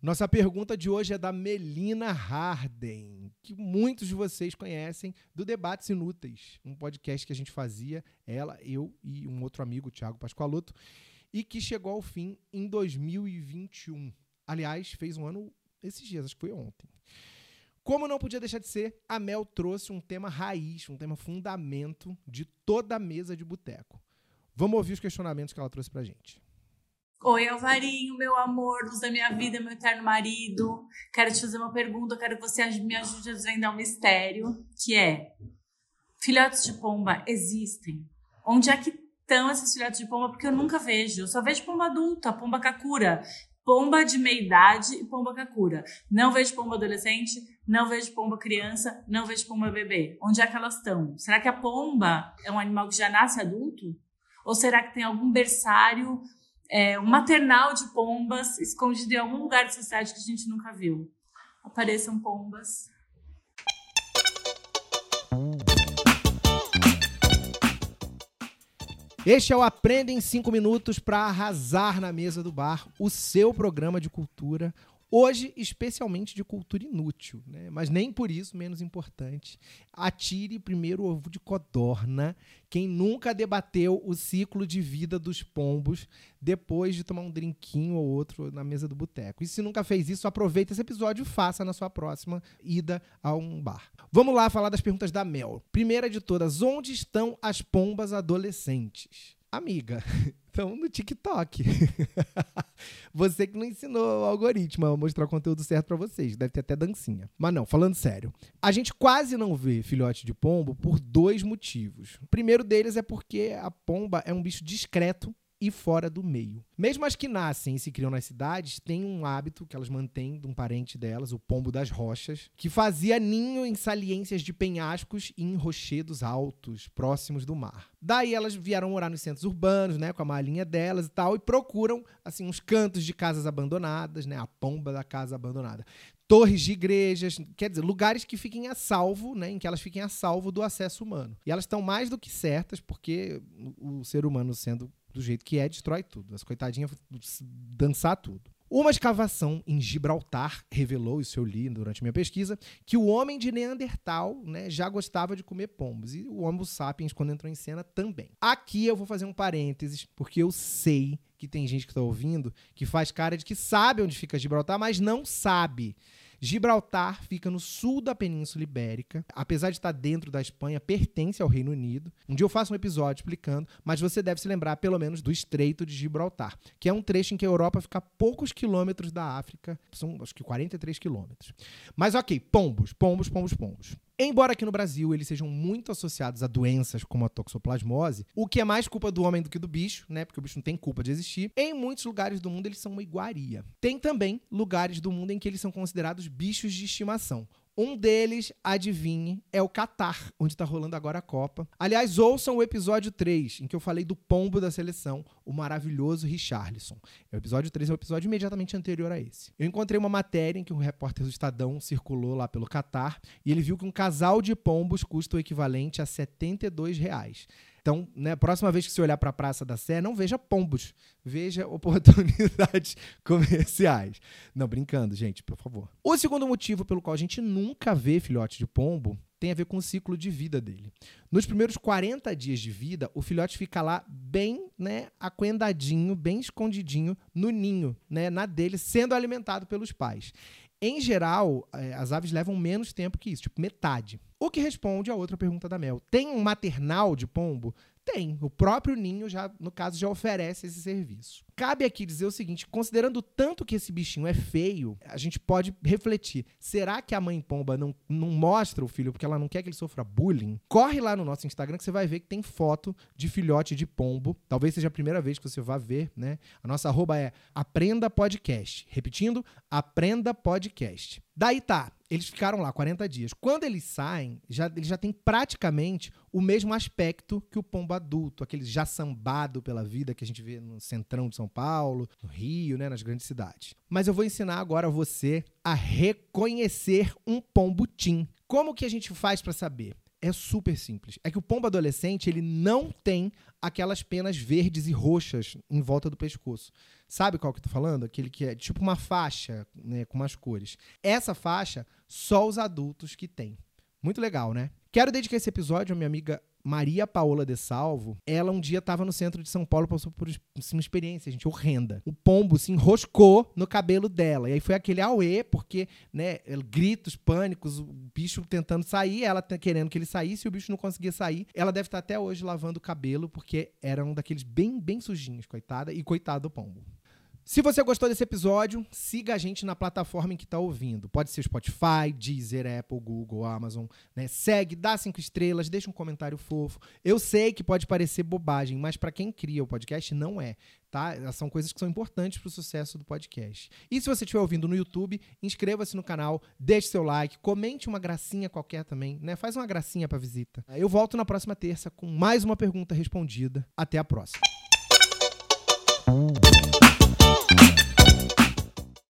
Nossa pergunta de hoje é da Melina Harden, que muitos de vocês conhecem do Debates Inúteis, um podcast que a gente fazia, ela, eu e um outro amigo, Thiago Pascoaloto, e que chegou ao fim em 2021. Aliás, fez um ano esses dias, acho que foi ontem. Como não podia deixar de ser, a Mel trouxe um tema raiz, um tema fundamento de toda a mesa de boteco. Vamos ouvir os questionamentos que ela trouxe pra gente. Oi, Alvarinho, meu amor, luz da minha vida, meu eterno marido. Quero te fazer uma pergunta, quero que você me ajude a desvendar um mistério, que é: filhotes de pomba existem? Onde é que estão esses filhotes de pomba? Porque eu nunca vejo. Eu só vejo pomba adulta, pomba kakura, pomba de meia idade e pomba kakura. Não vejo pomba adolescente, não vejo pomba criança, não vejo pomba bebê. Onde é que elas estão? Será que a pomba é um animal que já nasce adulto? Ou será que tem algum berçário é, um maternal de pombas escondido em algum lugar da sociedade que a gente nunca viu. Apareçam pombas. Este é o Aprenda em 5 Minutos para arrasar na mesa do bar, o seu programa de cultura, Hoje, especialmente de cultura inútil, né? mas nem por isso menos importante. Atire primeiro o ovo de codorna. Quem nunca debateu o ciclo de vida dos pombos depois de tomar um drinquinho ou outro na mesa do boteco. E se nunca fez isso, aproveita esse episódio e faça na sua próxima ida a um bar. Vamos lá falar das perguntas da Mel. Primeira de todas, onde estão as pombas adolescentes? Amiga, estão no TikTok. você que não ensinou o algoritmo a mostrar o conteúdo certo para vocês. Deve ter até dancinha. Mas não, falando sério. A gente quase não vê filhote de pombo por dois motivos. O primeiro deles é porque a pomba é um bicho discreto e fora do meio. Mesmo as que nascem e se criam nas cidades, têm um hábito que elas mantêm de um parente delas, o pombo das rochas, que fazia ninho em saliências de penhascos e em rochedos altos, próximos do mar. Daí elas vieram morar nos centros urbanos, né, com a malinha delas e tal, e procuram, assim, uns cantos de casas abandonadas, né, a pomba da casa abandonada torres de igrejas, quer dizer, lugares que fiquem a salvo, né, em que elas fiquem a salvo do acesso humano. E elas estão mais do que certas, porque o ser humano sendo do jeito que é, destrói tudo. As coitadinhas dançar tudo. Uma escavação em Gibraltar revelou, isso eu li durante minha pesquisa, que o homem de Neandertal né, já gostava de comer pombos. E o Homo sapiens, quando entrou em cena, também. Aqui eu vou fazer um parênteses, porque eu sei que tem gente que está ouvindo que faz cara de que sabe onde fica Gibraltar, mas não sabe. Gibraltar fica no sul da Península Ibérica. Apesar de estar dentro da Espanha, pertence ao Reino Unido. Um dia eu faço um episódio explicando, mas você deve se lembrar pelo menos do Estreito de Gibraltar, que é um trecho em que a Europa fica a poucos quilômetros da África. São acho que 43 quilômetros. Mas ok, pombos, pombos, pombos, pombos. Embora aqui no Brasil eles sejam muito associados a doenças como a toxoplasmose, o que é mais culpa do homem do que do bicho, né? Porque o bicho não tem culpa de existir. Em muitos lugares do mundo eles são uma iguaria. Tem também lugares do mundo em que eles são considerados bichos de estimação. Um deles, adivinhe, é o Catar, onde está rolando agora a Copa. Aliás, ouçam o episódio 3, em que eu falei do pombo da seleção, o maravilhoso Richarlison. O episódio 3 é o episódio imediatamente anterior a esse. Eu encontrei uma matéria em que um repórter do Estadão circulou lá pelo Catar e ele viu que um casal de pombos custa o equivalente a 72 reais. Então, né, próxima vez que você olhar para a Praça da Sé, não veja pombos, veja oportunidades comerciais. Não, brincando, gente, por favor. O segundo motivo pelo qual a gente nunca vê filhote de pombo tem a ver com o ciclo de vida dele. Nos primeiros 40 dias de vida, o filhote fica lá bem, né, aquendadinho, bem escondidinho no ninho, né, na dele, sendo alimentado pelos pais. Em geral, é, as aves levam menos tempo que isso, tipo metade. O que responde a outra pergunta da Mel. Tem um maternal de pombo? Tem. O próprio ninho, já, no caso, já oferece esse serviço. Cabe aqui dizer o seguinte: considerando tanto que esse bichinho é feio, a gente pode refletir. Será que a mãe pomba não, não mostra o filho porque ela não quer que ele sofra bullying? Corre lá no nosso Instagram que você vai ver que tem foto de filhote de pombo. Talvez seja a primeira vez que você vá ver, né? A nossa arroba é Aprenda Podcast. Repetindo, Aprenda Podcast. Daí tá, eles ficaram lá 40 dias. Quando eles saem, já, eles já têm praticamente o mesmo aspecto que o pombo adulto, aquele já sambado pela vida que a gente vê no centrão de São Paulo, no Rio, né, nas grandes cidades. Mas eu vou ensinar agora você a reconhecer um pombo tim. Como que a gente faz para saber? É super simples. É que o pombo adolescente, ele não tem aquelas penas verdes e roxas em volta do pescoço. Sabe qual que eu tô falando? Aquele que é tipo uma faixa, né, com umas cores. Essa faixa, só os adultos que têm. Muito legal, né? Quero dedicar esse episódio à minha amiga Maria Paola de Salvo, ela um dia estava no centro de São Paulo, passou por uma experiência, gente, horrenda. O pombo se enroscou no cabelo dela. E aí foi aquele auê, porque, né, gritos, pânicos, o bicho tentando sair, ela querendo que ele saísse e o bicho não conseguia sair. Ela deve estar até hoje lavando o cabelo, porque era um daqueles bem, bem sujinhos, coitada, e coitado do pombo. Se você gostou desse episódio, siga a gente na plataforma em que está ouvindo. Pode ser Spotify, Deezer, Apple, Google, Amazon. Né? Segue, dá cinco estrelas, deixa um comentário fofo. Eu sei que pode parecer bobagem, mas para quem cria o podcast, não é. Tá? São coisas que são importantes para o sucesso do podcast. E se você estiver ouvindo no YouTube, inscreva-se no canal, deixe seu like, comente uma gracinha qualquer também, né? Faz uma gracinha para visita. Eu volto na próxima terça com mais uma pergunta respondida. Até a próxima.